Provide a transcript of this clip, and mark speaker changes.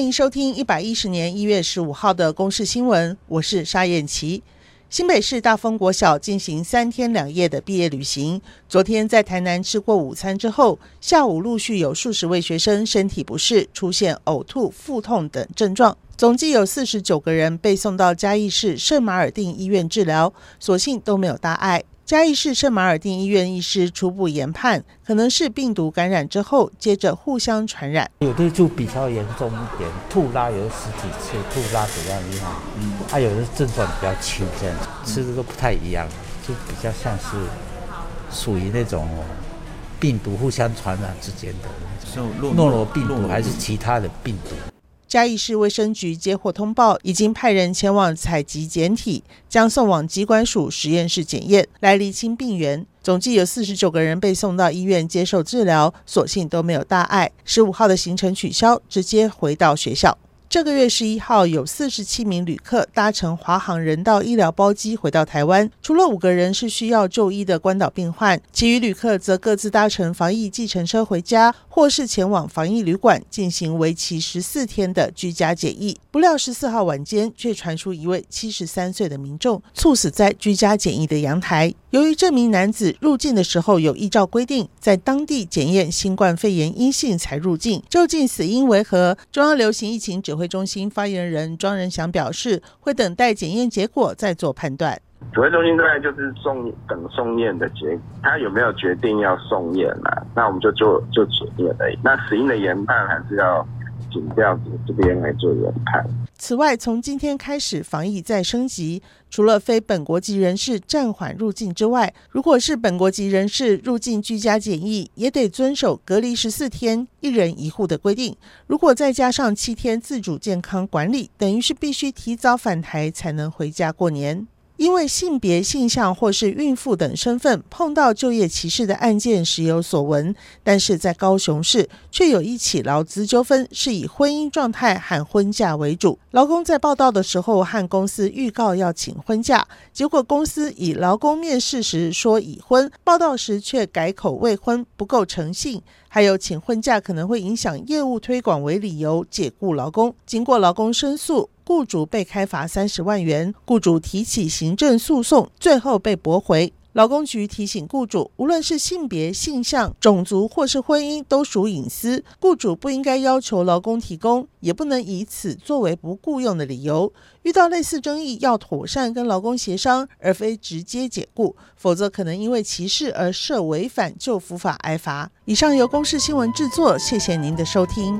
Speaker 1: 欢迎收听一百一十年一月十五号的公视新闻，我是沙燕琪。新北市大丰国小进行三天两夜的毕业旅行。昨天在台南吃过午餐之后，下午陆续有数十位学生身体不适，出现呕吐、腹痛等症状。总计有四十九个人被送到嘉义市圣马尔定医院治疗，所幸都没有大碍。嘉义市圣马尔定医院医师初步研判，可能是病毒感染之后，接着互相传染。
Speaker 2: 有的就比较严重一点，吐拉有十几次，吐拉怎样厉害？嗯，还有的症状比较轻，这样吃的都不太一样，就比较像是属于那种病毒互相传染之间的那种诺罗病毒，还是其他的病毒？
Speaker 1: 嘉义市卫生局接获通报，已经派人前往采集检体，将送往机关署实验室检验，来厘清病源。总计有四十九个人被送到医院接受治疗，所幸都没有大碍。十五号的行程取消，直接回到学校。这个月十一号，有四十七名旅客搭乘华航人道医疗包机回到台湾，除了五个人是需要就医的关岛病患，其余旅客则各自搭乘防疫计程车回家，或是前往防疫旅馆进行为期十四天的居家检疫。不料十四号晚间，却传出一位七十三岁的民众猝死在居家检疫的阳台。由于这名男子入境的时候有依照规定在当地检验新冠肺炎阴性才入境，究竟死因为何？中央流行疫情指挥中心发言人庄人祥表示，会等待检验结果再做判断。
Speaker 3: 指挥中心大概就是送等送验的结果，他有没有决定要送验呢？那我们就做就检验而已。那死因的研判还是要。请调子这边来做研判。
Speaker 1: 此外，从今天开始，防疫再升级，除了非本国籍人士暂缓入境之外，如果是本国籍人士入境居家检疫，也得遵守隔离十四天、一人一户的规定。如果再加上七天自主健康管理，等于是必须提早返台才能回家过年。因为性别、性向或是孕妇等身份碰到就业歧视的案件时有所闻，但是在高雄市却有一起劳资纠纷，是以婚姻状态和婚假为主。劳工在报到的时候和公司预告要请婚假，结果公司以劳工面试时说已婚，报到时却改口未婚，不够诚信。还有请婚假可能会影响业务推广为理由解雇劳工，经过劳工申诉。雇主被开罚三十万元，雇主提起行政诉讼，最后被驳回。劳工局提醒雇主，无论是性别、性向、种族或是婚姻，都属隐私，雇主不应该要求劳工提供，也不能以此作为不雇佣的理由。遇到类似争议，要妥善跟劳工协商，而非直接解雇，否则可能因为歧视而涉违反就服法挨罚。以上由公视新闻制作，谢谢您的收听。